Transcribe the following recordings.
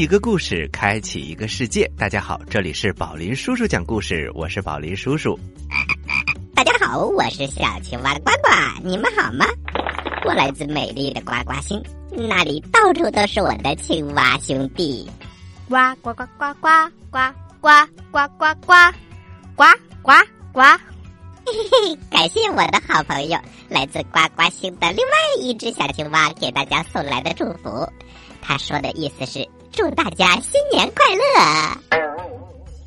一个故事，开启一个世界。大家好，这里是宝林叔叔讲故事，我是宝林叔叔。大家好，我是小青蛙呱呱，你们好吗？我来自美丽的呱呱星，那里到处都是我的青蛙兄弟。呱呱呱呱呱呱呱呱呱呱呱呱呱！嘿嘿，感谢我的好朋友来自呱呱星的另外一只小青蛙给大家送来的祝福。他说的意思是祝大家新年快乐。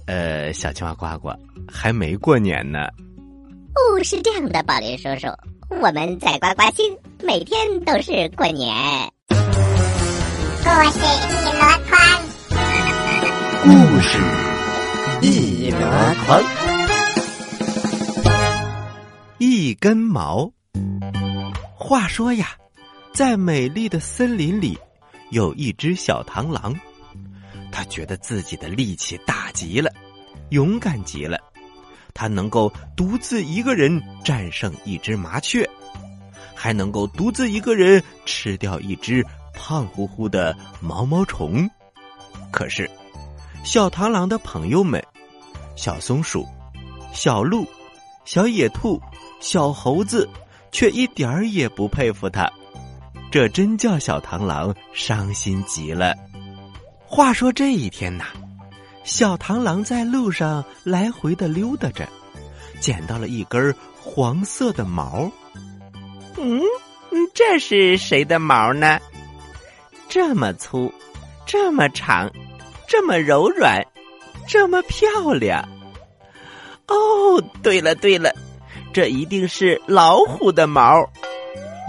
呃，小青蛙呱呱还没过年呢。哦，是这样的，宝林叔叔，我们在呱呱星每天都是过年。故事一箩筐，故事一箩筐，一根毛。话说呀，在美丽的森林里。有一只小螳螂，他觉得自己的力气大极了，勇敢极了。他能够独自一个人战胜一只麻雀，还能够独自一个人吃掉一只胖乎乎的毛毛虫。可是，小螳螂的朋友们——小松鼠、小鹿、小野兔、小猴子，却一点儿也不佩服他。这真叫小螳螂伤心极了。话说这一天呐，小螳螂在路上来回的溜达着，捡到了一根黄色的毛。嗯，这是谁的毛呢？这么粗，这么长，这么柔软，这么漂亮。哦，对了对了，这一定是老虎的毛。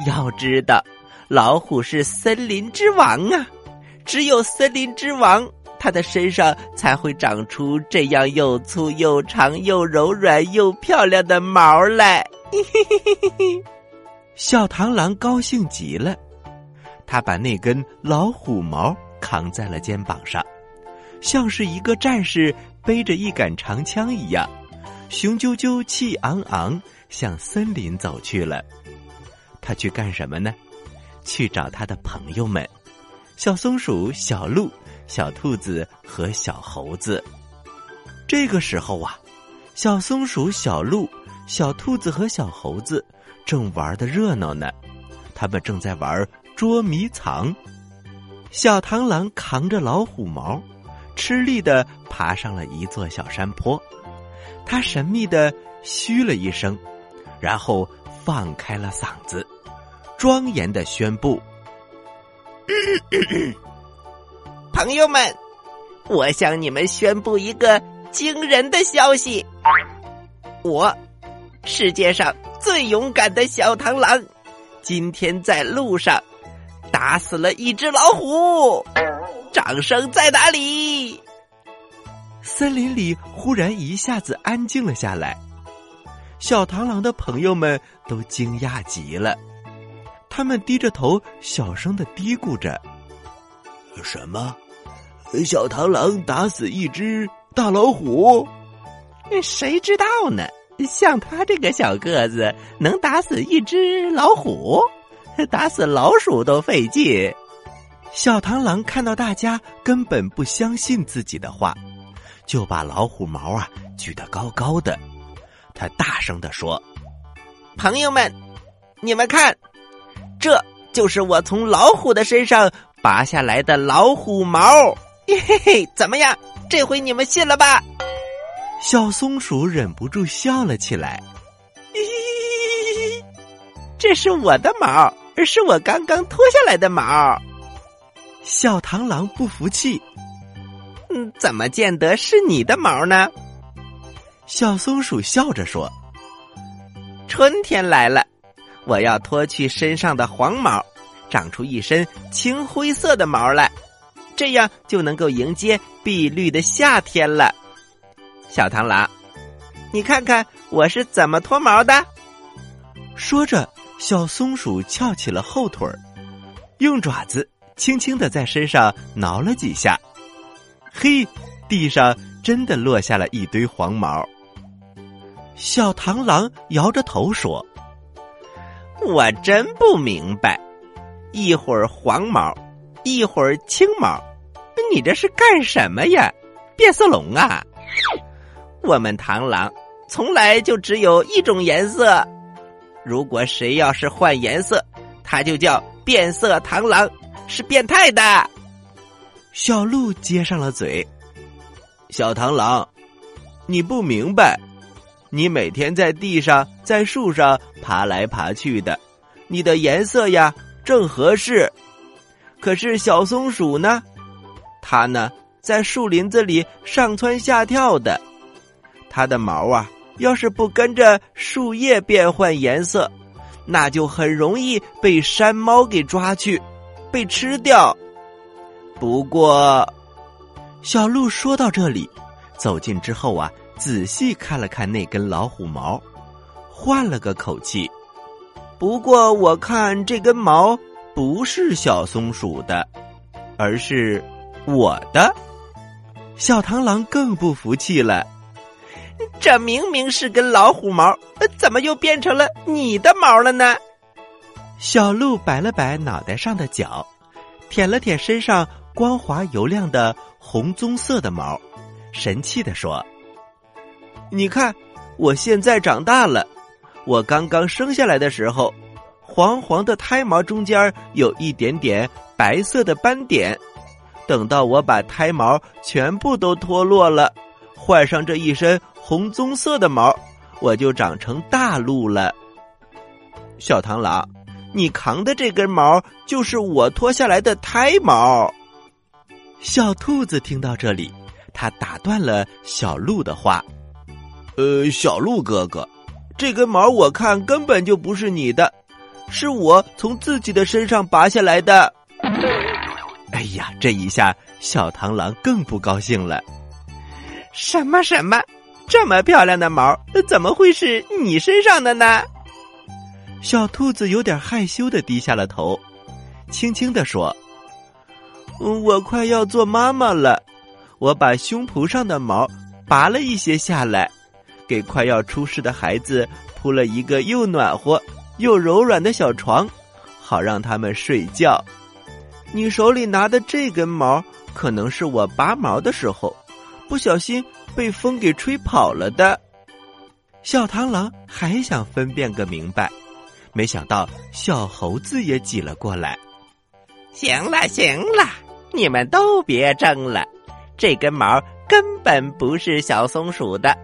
要知道。老虎是森林之王啊！只有森林之王，它的身上才会长出这样又粗又长又柔软又漂亮的毛来。小螳螂高兴极了，它把那根老虎毛扛在了肩膀上，像是一个战士背着一杆长枪一样，雄赳赳气昂昂向森林走去了。他去干什么呢？去找他的朋友们：小松鼠、小鹿、小兔子和小猴子。这个时候啊，小松鼠、小鹿、小兔子和小猴子正玩的热闹呢。他们正在玩捉迷藏。小螳螂扛着老虎毛，吃力的爬上了一座小山坡。他神秘的嘘了一声，然后放开了嗓子。庄严的宣布：“ 朋友们，我向你们宣布一个惊人的消息！我，世界上最勇敢的小螳螂，今天在路上打死了一只老虎。掌声在哪里？”森林里忽然一下子安静了下来，小螳螂的朋友们都惊讶极了。他们低着头，小声的嘀咕着：“什么？小螳螂打死一只大老虎？谁知道呢？像他这个小个子，能打死一只老虎？打死老鼠都费劲。”小螳螂看到大家根本不相信自己的话，就把老虎毛啊举得高高的。他大声的说：“朋友们，你们看。”这就是我从老虎的身上拔下来的老虎毛，嘿嘿嘿，怎么样？这回你们信了吧？小松鼠忍不住笑了起来，嘿嘿嘿，这是我的毛，是我刚刚脱下来的毛。小螳螂不服气，嗯，怎么见得是你的毛呢？小松鼠笑着说：“春天来了。”我要脱去身上的黄毛，长出一身青灰色的毛来，这样就能够迎接碧绿的夏天了。小螳螂，你看看我是怎么脱毛的？说着，小松鼠翘起了后腿儿，用爪子轻轻的在身上挠了几下，嘿，地上真的落下了一堆黄毛。小螳螂摇着头说。我真不明白，一会儿黄毛，一会儿青毛，你这是干什么呀？变色龙啊！我们螳螂从来就只有一种颜色，如果谁要是换颜色，他就叫变色螳螂，是变态的。小鹿接上了嘴：“小螳螂，你不明白，你每天在地上、在树上爬来爬去的，你的颜色呀正合适。可是小松鼠呢？它呢？”在树林子里上蹿下跳的，它的毛啊，要是不跟着树叶变换颜色，那就很容易被山猫给抓去，被吃掉。不过，小鹿说到这里，走近之后啊，仔细看了看那根老虎毛，换了个口气。不过我看这根毛不是小松鼠的，而是我的。小螳螂更不服气了，这明明是根老虎毛，怎么又变成了你的毛了呢？小鹿摆了摆脑袋上的角，舔了舔身上光滑油亮的红棕色的毛，神气的说：“你看，我现在长大了，我刚刚生下来的时候，黄黄的胎毛中间有一点点白色的斑点。”等到我把胎毛全部都脱落了，换上这一身红棕色的毛，我就长成大鹿了。小螳螂，你扛的这根毛就是我脱下来的胎毛。小兔子听到这里，它打断了小鹿的话：“呃，小鹿哥哥，这根毛我看根本就不是你的，是我从自己的身上拔下来的。”哎呀，这一下小螳螂更不高兴了。什么什么，这么漂亮的毛，怎么会是你身上的呢？小兔子有点害羞的低下了头，轻轻的说：“我快要做妈妈了，我把胸脯上的毛拔了一些下来，给快要出世的孩子铺了一个又暖和又柔软的小床，好让他们睡觉。”你手里拿的这根毛，可能是我拔毛的时候，不小心被风给吹跑了的。小螳螂还想分辨个明白，没想到小猴子也挤了过来。行了行了，你们都别争了，这根毛根本不是小松鼠的，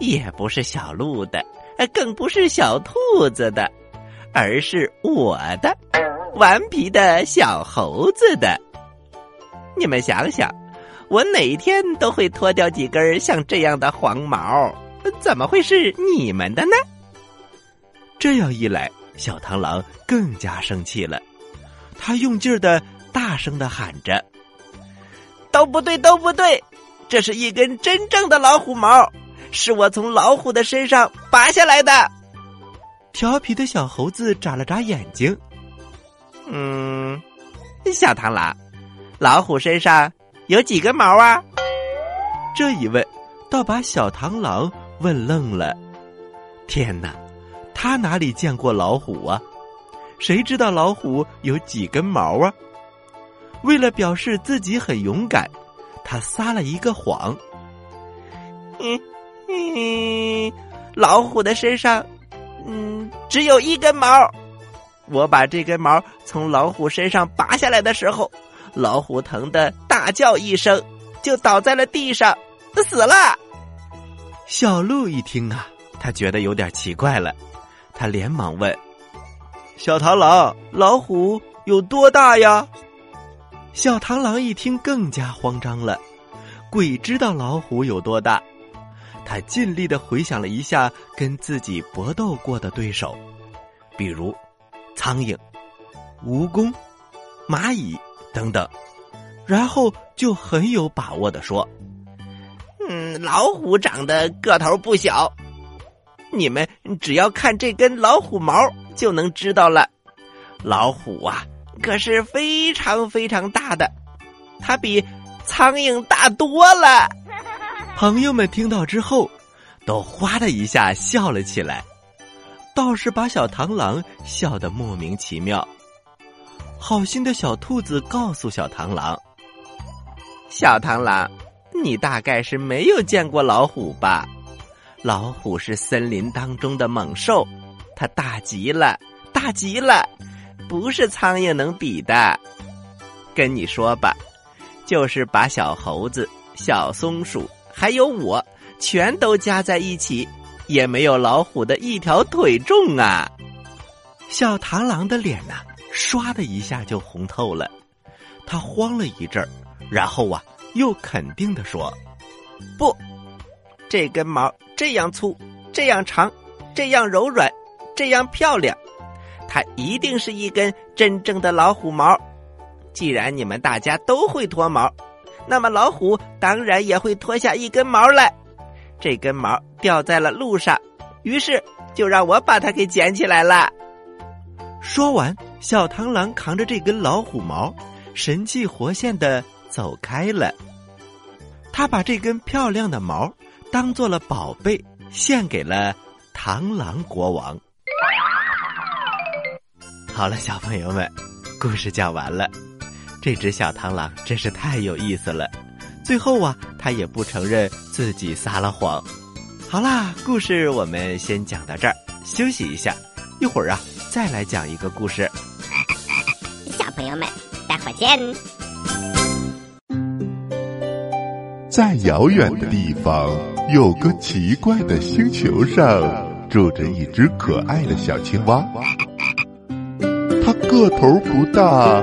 也不是小鹿的，更不是小兔子的，而是我的。顽皮的小猴子的，你们想想，我哪天都会脱掉几根像这样的黄毛，怎么会是你们的呢？这样一来，小螳螂更加生气了，他用劲儿的大声的喊着：“都不对，都不对！这是一根真正的老虎毛，是我从老虎的身上拔下来的。”调皮的小猴子眨了眨眼睛。嗯，小螳螂，老虎身上有几根毛啊？这一问，倒把小螳螂问愣了。天哪，他哪里见过老虎啊？谁知道老虎有几根毛啊？为了表示自己很勇敢，他撒了一个谎。嗯嗯，老虎的身上，嗯，只有一根毛。我把这根毛从老虎身上拔下来的时候，老虎疼得大叫一声，就倒在了地上，死了。小鹿一听啊，他觉得有点奇怪了，他连忙问：“小螳螂，老虎有多大呀？”小螳螂一听更加慌张了，鬼知道老虎有多大。他尽力的回想了一下跟自己搏斗过的对手，比如。苍蝇、蜈蚣、蚂蚁等等，然后就很有把握的说：“嗯，老虎长得个头不小，你们只要看这根老虎毛就能知道了。老虎啊，可是非常非常大的，它比苍蝇大多了。”朋友们听到之后，都哗的一下笑了起来。倒是把小螳螂笑得莫名其妙。好心的小兔子告诉小螳螂：“小螳螂，你大概是没有见过老虎吧？老虎是森林当中的猛兽，它大极了，大极了，不是苍蝇能比的。跟你说吧，就是把小猴子、小松鼠还有我，全都加在一起，也没有老虎的一条腿重啊！小螳螂的脸呐，唰的一下就红透了，他慌了一阵儿，然后啊，又肯定的说：“不，这根毛。”这样粗，这样长，这样柔软，这样漂亮，它一定是一根真正的老虎毛。既然你们大家都会脱毛，那么老虎当然也会脱下一根毛来。这根毛掉在了路上，于是就让我把它给捡起来了。说完，小螳螂扛着这根老虎毛，神气活现的走开了。他把这根漂亮的毛。当做了宝贝，献给了螳螂国王。好了，小朋友们，故事讲完了。这只小螳螂真是太有意思了。最后啊，他也不承认自己撒了谎。好啦，故事我们先讲到这儿，休息一下，一会儿啊，再来讲一个故事。小朋友们，待会儿见。在遥远的地方。有个奇怪的星球上，住着一只可爱的小青蛙。它个头不大，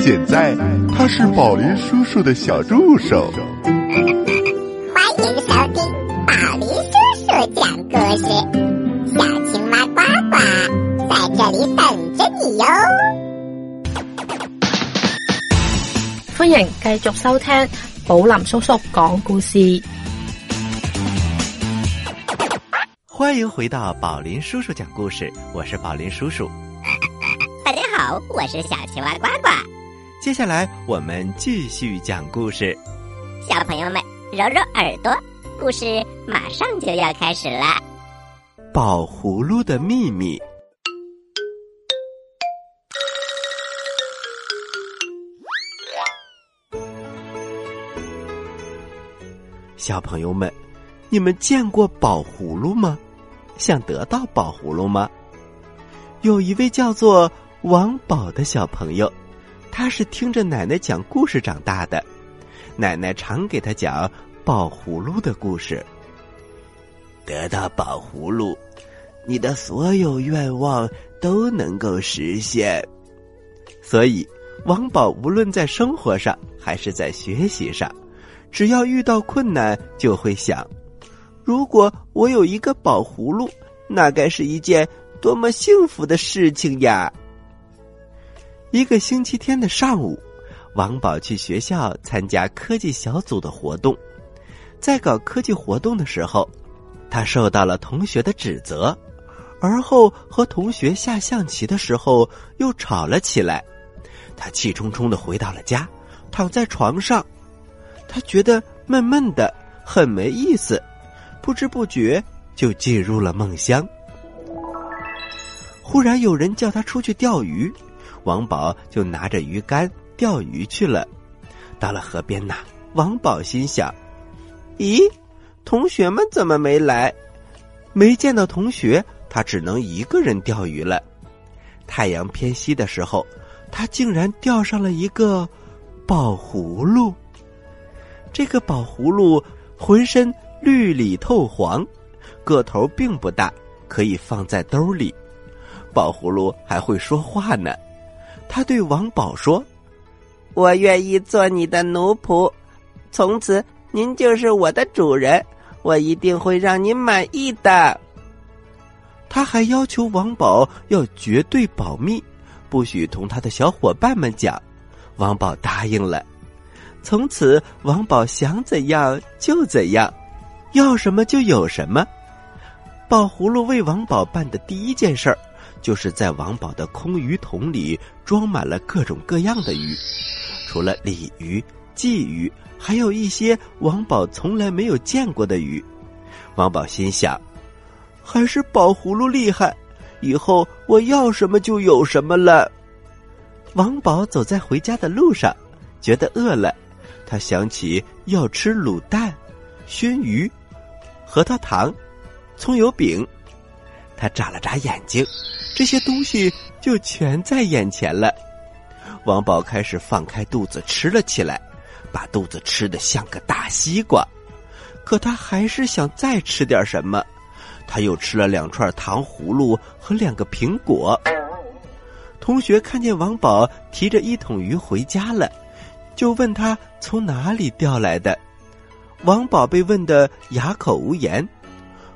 现在他是宝林叔叔的小助手。欢迎收听宝林叔叔讲故事，小青蛙呱呱在这里等着你哟。欢迎继续收听宝林叔叔讲故事。欢迎回到宝林叔叔讲故事，我是宝林叔叔。大家好，我是小青蛙呱呱。接下来我们继续讲故事，小朋友们揉揉耳朵，故事马上就要开始了。宝葫芦的秘密。小朋友们，你们见过宝葫芦吗？想得到宝葫芦吗？有一位叫做王宝的小朋友，他是听着奶奶讲故事长大的。奶奶常给他讲宝葫芦的故事。得到宝葫芦，你的所有愿望都能够实现。所以，王宝无论在生活上还是在学习上，只要遇到困难，就会想。如果我有一个宝葫芦，那该是一件多么幸福的事情呀！一个星期天的上午，王宝去学校参加科技小组的活动。在搞科技活动的时候，他受到了同学的指责，而后和同学下象棋的时候又吵了起来。他气冲冲的回到了家，躺在床上，他觉得闷闷的，很没意思。不知不觉就进入了梦乡。忽然有人叫他出去钓鱼，王宝就拿着鱼竿钓鱼去了。到了河边呐，王宝心想：“咦，同学们怎么没来？没见到同学，他只能一个人钓鱼了。”太阳偏西的时候，他竟然钓上了一个宝葫芦。这个宝葫芦浑身。绿里透黄，个头并不大，可以放在兜里。宝葫芦还会说话呢。他对王宝说：“我愿意做你的奴仆，从此您就是我的主人。我一定会让您满意的。”他还要求王宝要绝对保密，不许同他的小伙伴们讲。王宝答应了。从此，王宝想怎样就怎样。要什么就有什么。宝葫芦为王宝办的第一件事儿，就是在王宝的空鱼桶里装满了各种各样的鱼，除了鲤鱼、鲫鱼，还有一些王宝从来没有见过的鱼。王宝心想，还是宝葫芦厉害，以后我要什么就有什么了。王宝走在回家的路上，觉得饿了，他想起要吃卤蛋、熏鱼、核桃糖。葱油饼，他眨了眨眼睛，这些东西就全在眼前了。王宝开始放开肚子吃了起来，把肚子吃得像个大西瓜。可他还是想再吃点什么，他又吃了两串糖葫芦和两个苹果。同学看见王宝提着一桶鱼回家了，就问他从哪里钓来的。王宝被问得哑口无言。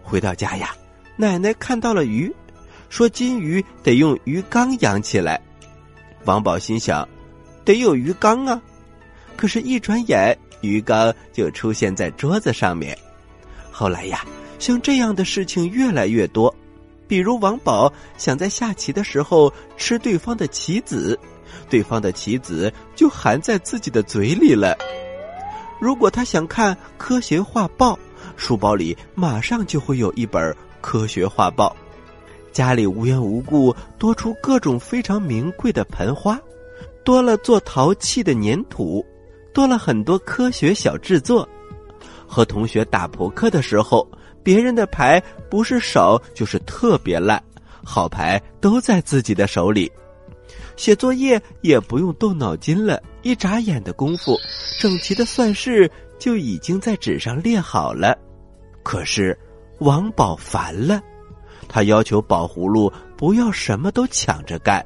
回到家呀，奶奶看到了鱼，说金鱼得用鱼缸养起来。王宝心想，得有鱼缸啊。可是，一转眼，鱼缸就出现在桌子上面。后来呀，像这样的事情越来越多，比如王宝想在下棋的时候吃对方的棋子，对方的棋子就含在自己的嘴里了。如果他想看科学画报。书包里马上就会有一本科学画报，家里无缘无故多出各种非常名贵的盆花，多了做陶器的粘土，多了很多科学小制作。和同学打扑克的时候，别人的牌不是少就是特别烂，好牌都在自己的手里。写作业也不用动脑筋了，一眨眼的功夫，整齐的算式。就已经在纸上列好了，可是王宝烦了，他要求宝葫芦不要什么都抢着干。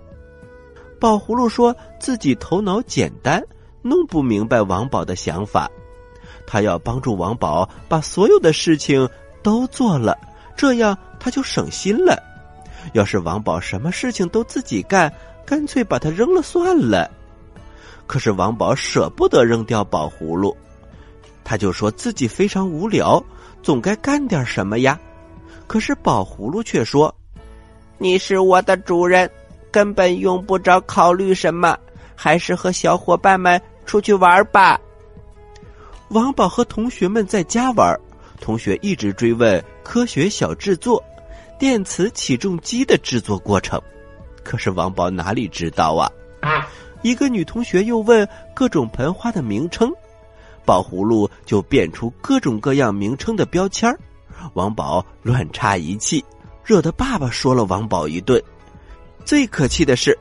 宝葫芦说自己头脑简单，弄不明白王宝的想法，他要帮助王宝把所有的事情都做了，这样他就省心了。要是王宝什么事情都自己干，干脆把它扔了算了。可是王宝舍不得扔掉宝葫芦。他就说自己非常无聊，总该干点什么呀。可是宝葫芦却说：“你是我的主人，根本用不着考虑什么，还是和小伙伴们出去玩吧。”王宝和同学们在家玩，同学一直追问科学小制作、电磁起重机的制作过程，可是王宝哪里知道啊？一个女同学又问各种盆花的名称。宝葫芦就变出各种各样名称的标签王宝乱插一气，惹得爸爸说了王宝一顿。最可气的是，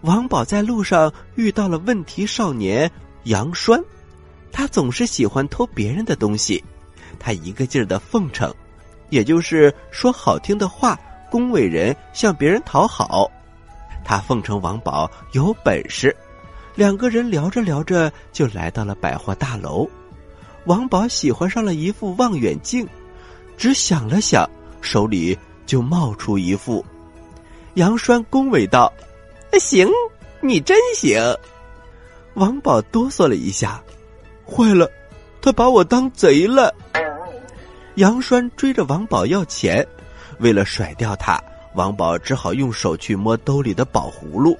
王宝在路上遇到了问题少年杨栓，他总是喜欢偷别人的东西，他一个劲儿的奉承，也就是说好听的话，恭维人，向别人讨好。他奉承王宝有本事。两个人聊着聊着，就来到了百货大楼。王宝喜欢上了一副望远镜，只想了想，手里就冒出一副。杨栓恭维道：“行，你真行。”王宝哆嗦了一下，坏了，他把我当贼了。杨栓追着王宝要钱，为了甩掉他，王宝只好用手去摸兜里的宝葫芦。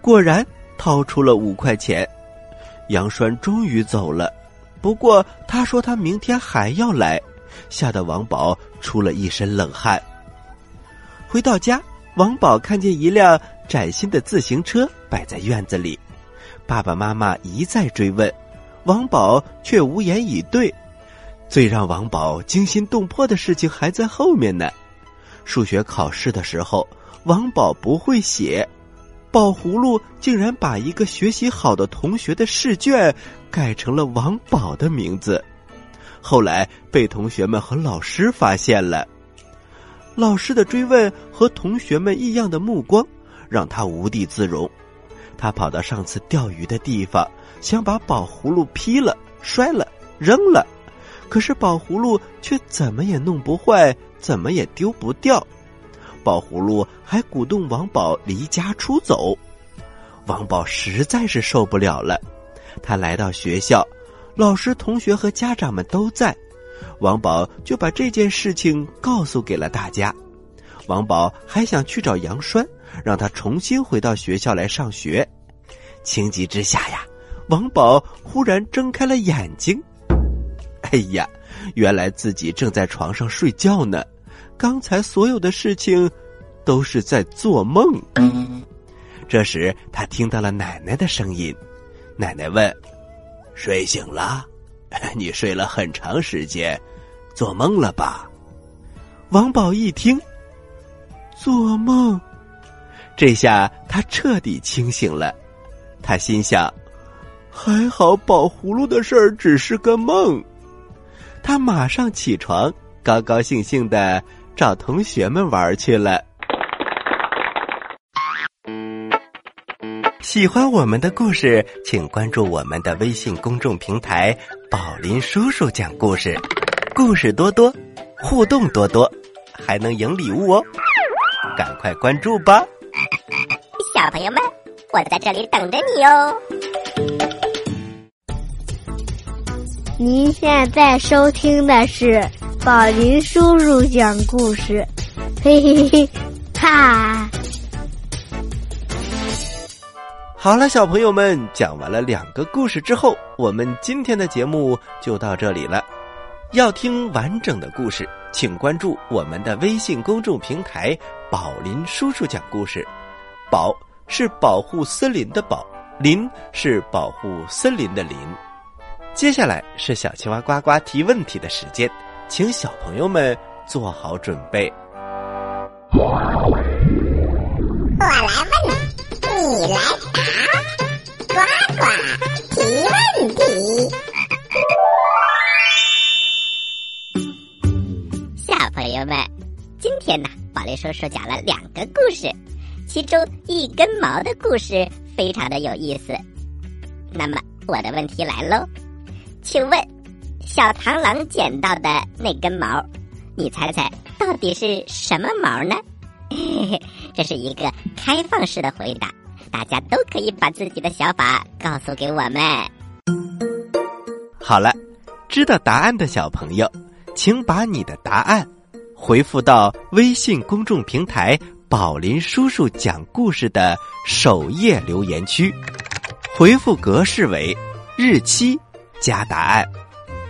果然。掏出了五块钱，杨栓终于走了。不过他说他明天还要来，吓得王宝出了一身冷汗。回到家，王宝看见一辆崭新的自行车摆在院子里，爸爸妈妈一再追问，王宝却无言以对。最让王宝惊心动魄的事情还在后面呢。数学考试的时候，王宝不会写。宝葫芦竟然把一个学习好的同学的试卷改成了王宝的名字，后来被同学们和老师发现了。老师的追问和同学们异样的目光让他无地自容。他跑到上次钓鱼的地方，想把宝葫芦劈了、摔了、扔了，可是宝葫芦却怎么也弄不坏，怎么也丢不掉。宝葫芦还鼓动王宝离家出走，王宝实在是受不了了。他来到学校，老师、同学和家长们都在，王宝就把这件事情告诉给了大家。王宝还想去找杨栓，让他重新回到学校来上学。情急之下呀，王宝忽然睁开了眼睛。哎呀，原来自己正在床上睡觉呢。刚才所有的事情都是在做梦。这时，他听到了奶奶的声音。奶奶问：“睡醒了？你睡了很长时间，做梦了吧？”王宝一听，做梦，这下他彻底清醒了。他心想：“还好宝葫芦的事儿只是个梦。”他马上起床，高高兴兴的找同学们玩去了。喜欢我们的故事，请关注我们的微信公众平台“宝林叔叔讲故事”，故事多多，互动多多，还能赢礼物哦！赶快关注吧，小朋友们，我在这里等着你哦。您现在收听的是宝林叔叔讲故事，嘿嘿嘿，哈。好了，小朋友们，讲完了两个故事之后，我们今天的节目就到这里了。要听完整的故事，请关注我们的微信公众平台“宝林叔叔讲故事”。宝是保护森林的宝，林是保护森林的林。接下来是小青蛙呱呱提问题的时间，请小朋友们做好准备。我来问。你来答，呱呱提问题。小朋友们，今天呢，宝林叔叔讲了两个故事，其中一根毛的故事非常的有意思。那么我的问题来喽，请问小螳螂捡到的那根毛，你猜猜到底是什么毛呢？这是一个开放式的回答。大家都可以把自己的想法告诉给我们。好了，知道答案的小朋友，请把你的答案回复到微信公众平台“宝林叔叔讲故事”的首页留言区，回复格式为日期加答案。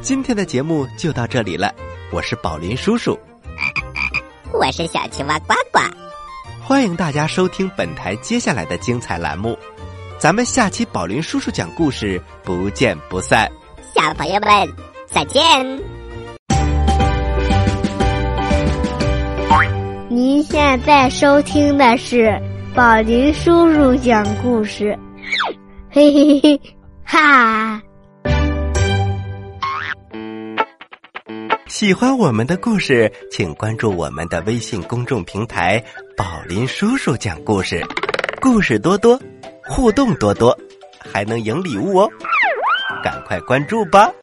今天的节目就到这里了。我是宝林叔叔，我是小青蛙呱呱。欢迎大家收听本台接下来的精彩栏目，咱们下期宝林叔叔讲故事不见不散。小朋友们再见。您现在收听的是宝林叔叔讲故事，嘿嘿嘿，哈。喜欢我们的故事，请关注我们的微信公众平台“宝林叔叔讲故事”，故事多多，互动多多，还能赢礼物哦！赶快关注吧。